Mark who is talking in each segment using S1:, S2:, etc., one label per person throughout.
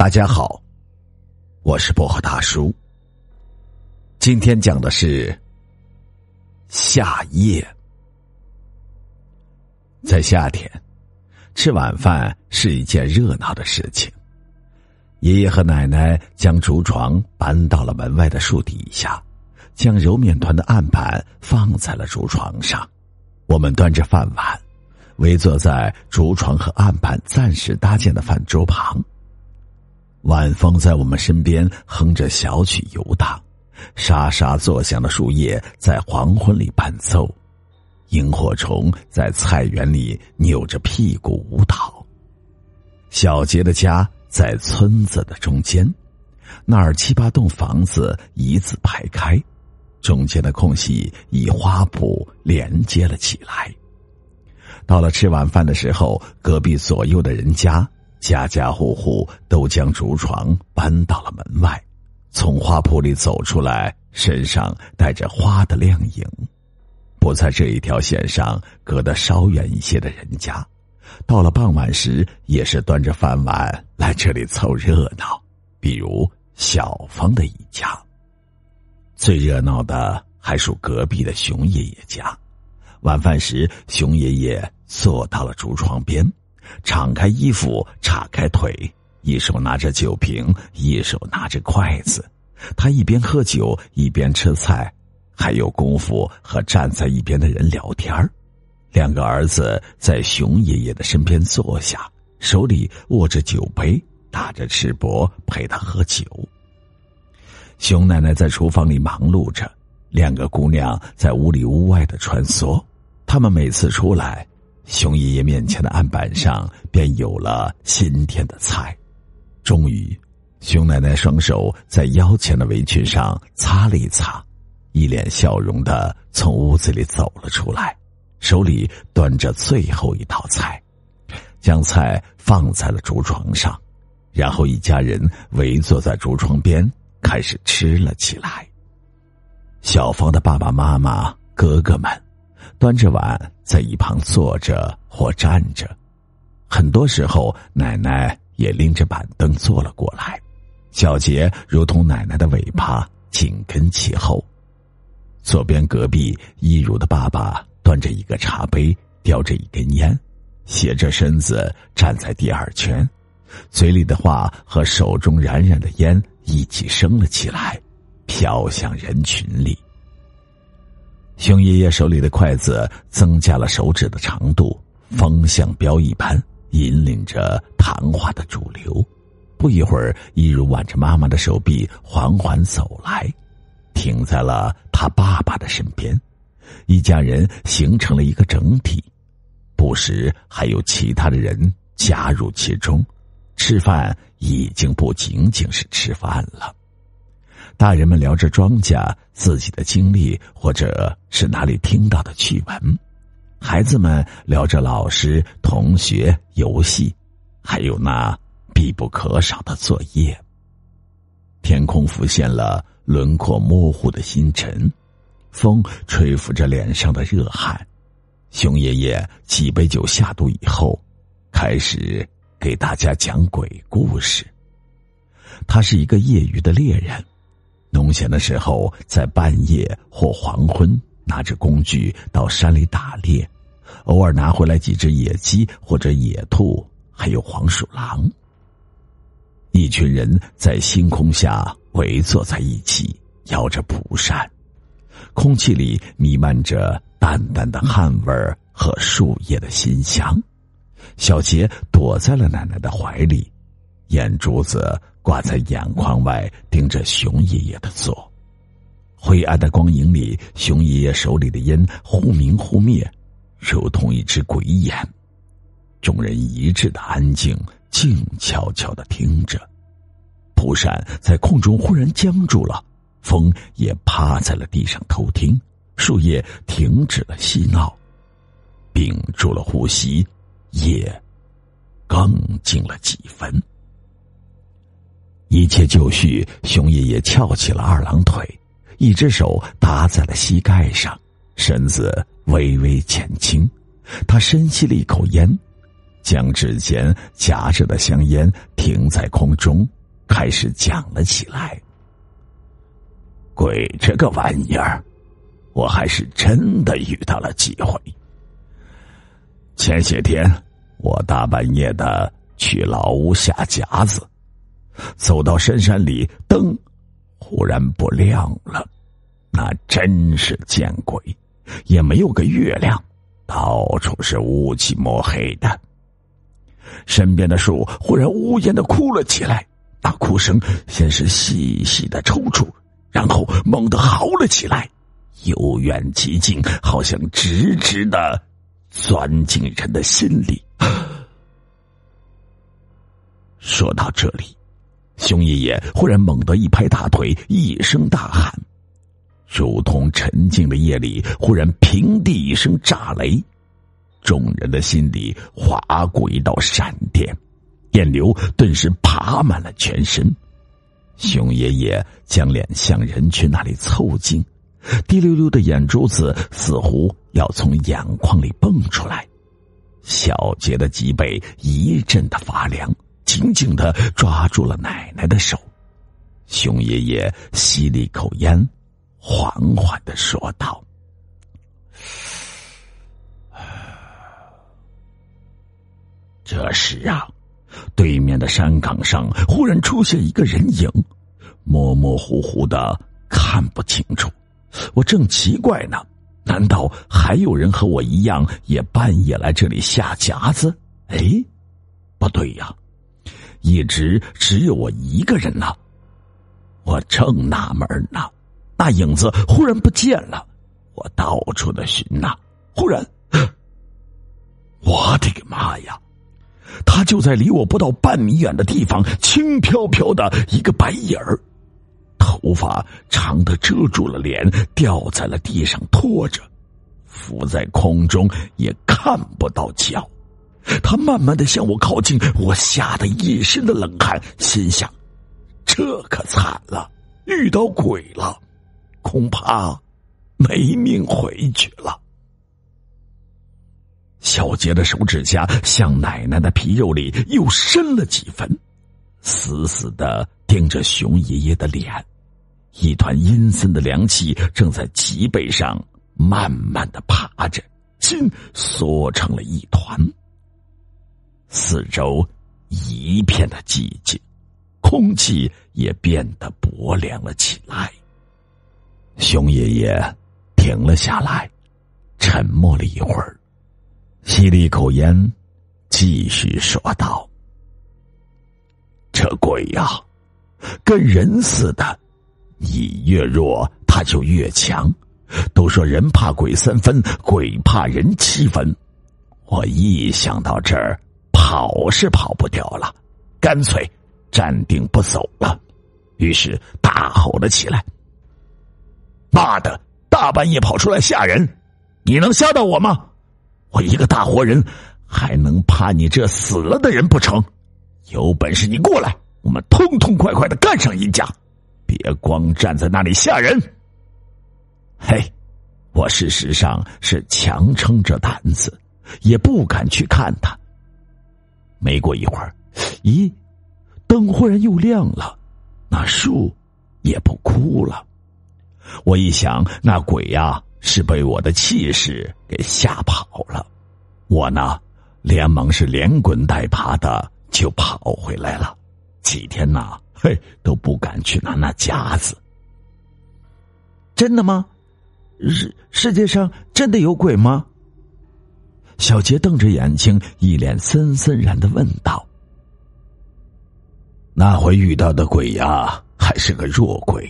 S1: 大家好，我是薄荷大叔。今天讲的是夏夜。在夏天，吃晚饭是一件热闹的事情。爷爷和奶奶将竹床搬到了门外的树底下，将揉面团的案板放在了竹床上。我们端着饭碗，围坐在竹床和案板暂时搭建的饭桌旁。晚风在我们身边哼着小曲游荡，沙沙作响的树叶在黄昏里伴奏，萤火虫在菜园里扭着屁股舞蹈。小杰的家在村子的中间，那儿七八栋房子一字排开，中间的空隙以花圃连接了起来。到了吃晚饭的时候，隔壁左右的人家。家家户户都将竹床搬到了门外，从花圃里走出来，身上带着花的亮影。不在这一条线上隔得稍远一些的人家，到了傍晚时也是端着饭碗来这里凑热闹。比如小芳的一家，最热闹的还属隔壁的熊爷爷家。晚饭时，熊爷爷坐到了竹床边。敞开衣服，岔开腿，一手拿着酒瓶，一手拿着筷子。他一边喝酒，一边吃菜，还有功夫和站在一边的人聊天两个儿子在熊爷爷的身边坐下，手里握着酒杯，打着赤膊陪他喝酒。熊奶奶在厨房里忙碌着，两个姑娘在屋里屋外的穿梭。他们每次出来。熊爷爷面前的案板上便有了新添的菜。终于，熊奶奶双手在腰前的围裙上擦了一擦，一脸笑容的从屋子里走了出来，手里端着最后一道菜，将菜放在了竹床上，然后一家人围坐在竹床边开始吃了起来。小芳的爸爸妈妈、哥哥们。端着碗在一旁坐着或站着，很多时候奶奶也拎着板凳坐了过来。小杰如同奶奶的尾巴紧跟其后。左边隔壁一如的爸爸端着一个茶杯，叼着一根烟，斜着身子站在第二圈，嘴里的话和手中冉冉的烟一起升了起来，飘向人群里。熊爷爷手里的筷子增加了手指的长度，风向标一般引领着谈话的主流。不一会儿，一如挽着妈妈的手臂缓缓走来，停在了他爸爸的身边。一家人形成了一个整体，不时还有其他的人加入其中。吃饭已经不仅仅是吃饭了。大人们聊着庄稼、自己的经历，或者是哪里听到的趣闻；孩子们聊着老师、同学、游戏，还有那必不可少的作业。天空浮现了轮廓模糊的星辰，风吹拂着脸上的热汗。熊爷爷几杯酒下肚以后，开始给大家讲鬼故事。他是一个业余的猎人。农闲的时候，在半夜或黄昏，拿着工具到山里打猎，偶尔拿回来几只野鸡或者野兔，还有黄鼠狼。一群人在星空下围坐在一起，摇着蒲扇，空气里弥漫着淡淡的汗味和树叶的馨香。小杰躲在了奶奶的怀里，眼珠子。挂在眼眶外，盯着熊爷爷的座。灰暗的光影里，熊爷爷手里的烟忽明忽灭，如同一只鬼眼。众人一致的安静，静悄悄的听着。蒲扇在空中忽然僵住了，风也趴在了地上偷听，树叶停止了嬉闹，屏住了呼吸，夜更静了几分。一切就绪，熊爷爷翘起了二郎腿，一只手搭在了膝盖上，身子微微前倾。他深吸了一口烟，将指尖夹着的香烟停在空中，开始讲了起来。鬼这个玩意儿，我还是真的遇到了机会。前些天，我大半夜的去老屋下夹子，走到深山里，灯忽然不亮了，那真是见鬼！也没有个月亮，到处是乌漆抹黑的。身边的树忽然呜咽的哭了起来，那哭声先是细细的抽搐，然后猛地嚎了起来，由远及近，好像直直的钻进人的心里。说到这里，熊爷爷忽然猛地一拍大腿，一声大喊，如同沉静的夜里忽然平地一声炸雷。众人的心里划过一道闪电，电流顿时爬满了全身。熊爷爷将脸向人群那里凑近，滴溜溜的眼珠子似乎要从眼眶里蹦出来。小杰的脊背一阵的发凉，紧紧的抓住了奶奶的手。熊爷爷吸了一口烟，缓缓的说道。这时啊，对面的山岗上忽然出现一个人影，模模糊糊的看不清楚。我正奇怪呢，难道还有人和我一样也半夜来这里下夹子？哎，不对呀，一直只有我一个人呢。我正纳闷呢，那影子忽然不见了。我到处的寻呐，忽然，我的个妈呀！他就在离我不到半米远的地方，轻飘飘的一个白影儿，头发长的遮住了脸，掉在了地上拖着，浮在空中也看不到脚。他慢慢的向我靠近，我吓得一身的冷汗，心想：这可惨了，遇到鬼了，恐怕没命回去了。小杰的手指甲向奶奶的皮肉里又深了几分，死死的盯着熊爷爷的脸，一团阴森的凉气正在脊背上慢慢的爬着，心缩成了一团。四周一片的寂静，空气也变得薄凉了起来。熊爷爷停了下来，沉默了一会儿。吸了一口烟，继续说道：“这鬼呀，跟人似的，你越弱，他就越强。都说人怕鬼三分，鬼怕人七分。我一想到这儿，跑是跑不掉了，干脆站定不走了。于是大吼了起来：‘妈的，大半夜跑出来吓人，你能吓到我吗？’”我一个大活人，还能怕你这死了的人不成？有本事你过来，我们痛痛快快的干上一架，别光站在那里吓人。嘿，我事实上是强撑着胆子，也不敢去看他。没过一会儿，咦，灯忽然又亮了，那树也不哭了。我一想，那鬼呀！是被我的气势给吓跑了，我呢，连忙是连滚带爬的就跑回来了。几天呐，嘿，都不敢去拿那夹子。真的吗？世世界上真的有鬼吗？小杰瞪着眼睛，一脸森森然的问道：“那回遇到的鬼呀，还是个弱鬼。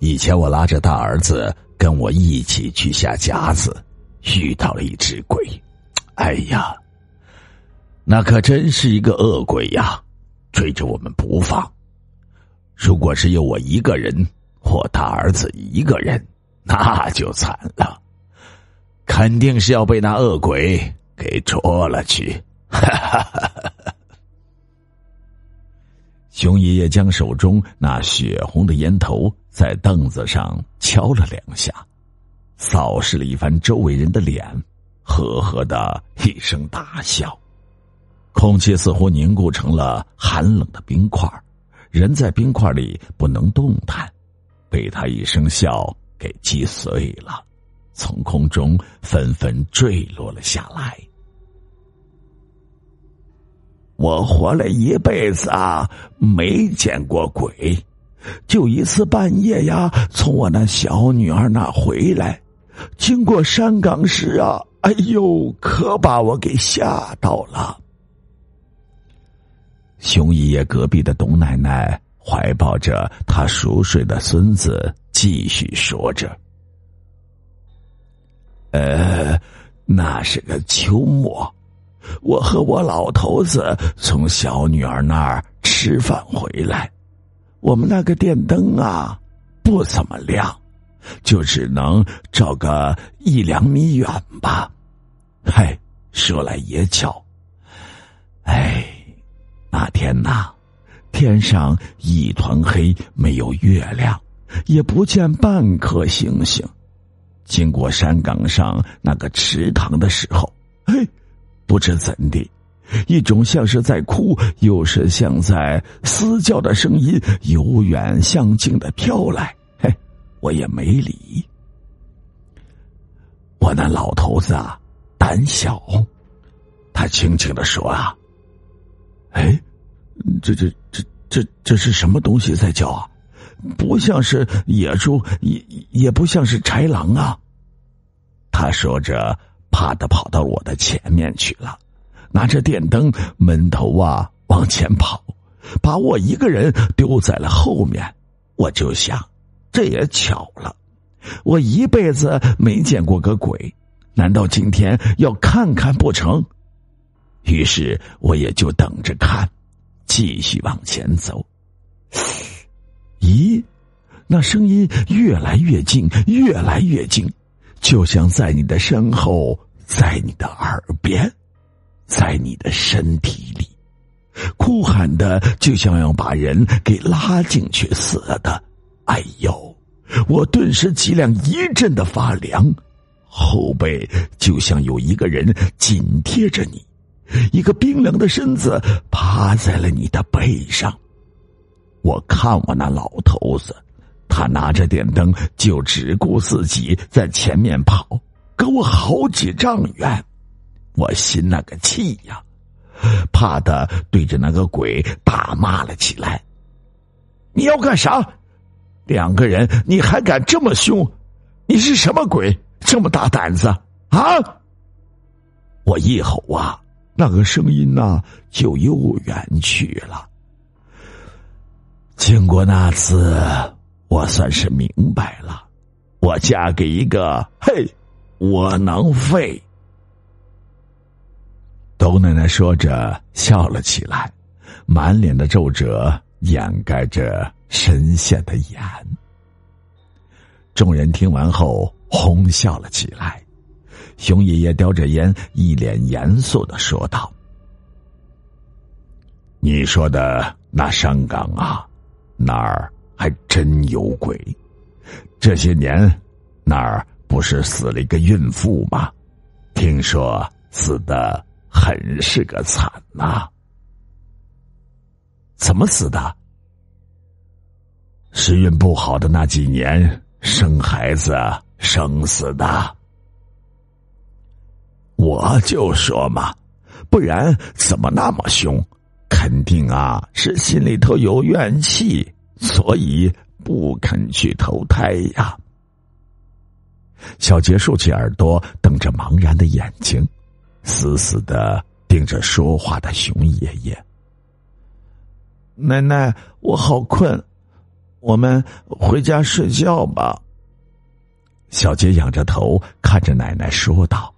S1: 以前我拉着大儿子。”跟我一起去下夹子，遇到了一只鬼，哎呀，那可真是一个恶鬼呀，追着我们不放。如果只有我一个人，或大儿子一个人，那就惨了，肯定是要被那恶鬼给捉了去。哈哈哈哈哈！熊爷爷将手中那血红的烟头在凳子上敲了两下，扫视了一番周围人的脸，呵呵的一声大笑。空气似乎凝固成了寒冷的冰块，人在冰块里不能动弹，被他一声笑给击碎了，从空中纷纷坠落了下来。我活了一辈子啊，没见过鬼，就一次半夜呀，从我那小女儿那回来，经过山岗时啊，哎呦，可把我给吓到了。熊爷爷隔壁的董奶奶怀抱着他熟睡的孙子，继续说着：“呃，那是个秋末。”我和我老头子从小女儿那儿吃饭回来，我们那个电灯啊不怎么亮，就只能照个一两米远吧。嗨，说来也巧，哎，那天呐，天上一团黑，没有月亮，也不见半颗星星。经过山岗上那个池塘的时候，嘿。不知怎的，一种像是在哭，又是像在嘶叫的声音由远向近的飘来。嘿，我也没理。我那老头子啊，胆小，他轻轻的说：“啊，哎，这这这这这是什么东西在叫啊？不像是野猪，也也不像是豺狼啊。”他说着。怕的跑到我的前面去了，拿着电灯闷头啊往前跑，把我一个人丢在了后面。我就想，这也巧了，我一辈子没见过个鬼，难道今天要看看不成？于是我也就等着看，继续往前走。咦，那声音越来越近，越来越近。就像在你的身后，在你的耳边，在你的身体里，哭喊的就像要把人给拉进去似的。哎呦！我顿时脊梁一阵的发凉，后背就像有一个人紧贴着你，一个冰凉的身子趴在了你的背上。我看我那老头子。他拿着电灯，就只顾自己在前面跑，隔我好几丈远。我心那个气呀，怕的对着那个鬼大骂了起来：“你要干啥？两个人你还敢这么凶？你是什么鬼？这么大胆子啊！”我一吼啊，那个声音呐就又远去了。经过那次。我算是明白了，我嫁给一个嘿窝囊废。董奶奶说着笑了起来，满脸的皱褶掩盖着深陷的眼。众人听完后哄笑了起来。熊爷爷叼着烟，一脸严肃的说道：“你说的那山岗啊，那儿……”还真有鬼！这些年，那儿不是死了一个孕妇吗？听说死的很是个惨呐。怎么死的？时运不好的那几年，生孩子生死的。我就说嘛，不然怎么那么凶？肯定啊，是心里头有怨气。所以不肯去投胎呀。小杰竖起耳朵，瞪着茫然的眼睛，死死的盯着说话的熊爷爷。奶奶，我好困，我们回家睡觉吧。小杰仰着头看着奶奶说道：“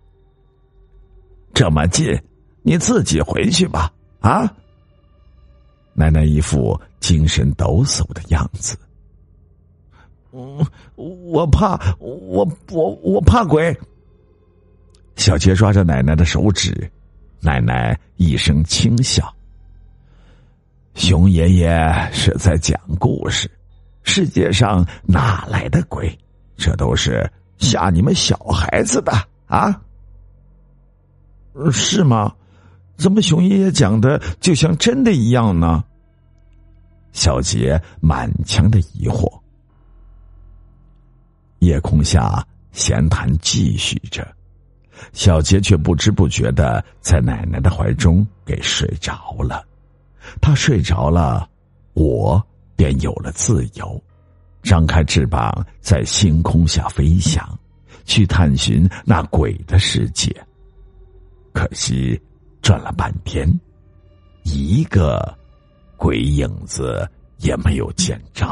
S1: 这么近，你自己回去吧。”啊。奶奶一副精神抖擞的样子。嗯，我怕，我我我怕鬼。小杰抓着奶奶的手指，奶奶一声轻笑。熊爷爷是在讲故事，世界上哪来的鬼？这都是吓你们小孩子的啊！是吗？怎么熊爷爷讲的就像真的一样呢？小杰满腔的疑惑。夜空下，闲谈继续着，小杰却不知不觉的在奶奶的怀中给睡着了。他睡着了，我便有了自由，张开翅膀在星空下飞翔，去探寻那鬼的世界。可惜，转了半天，一个鬼影子也没有见着。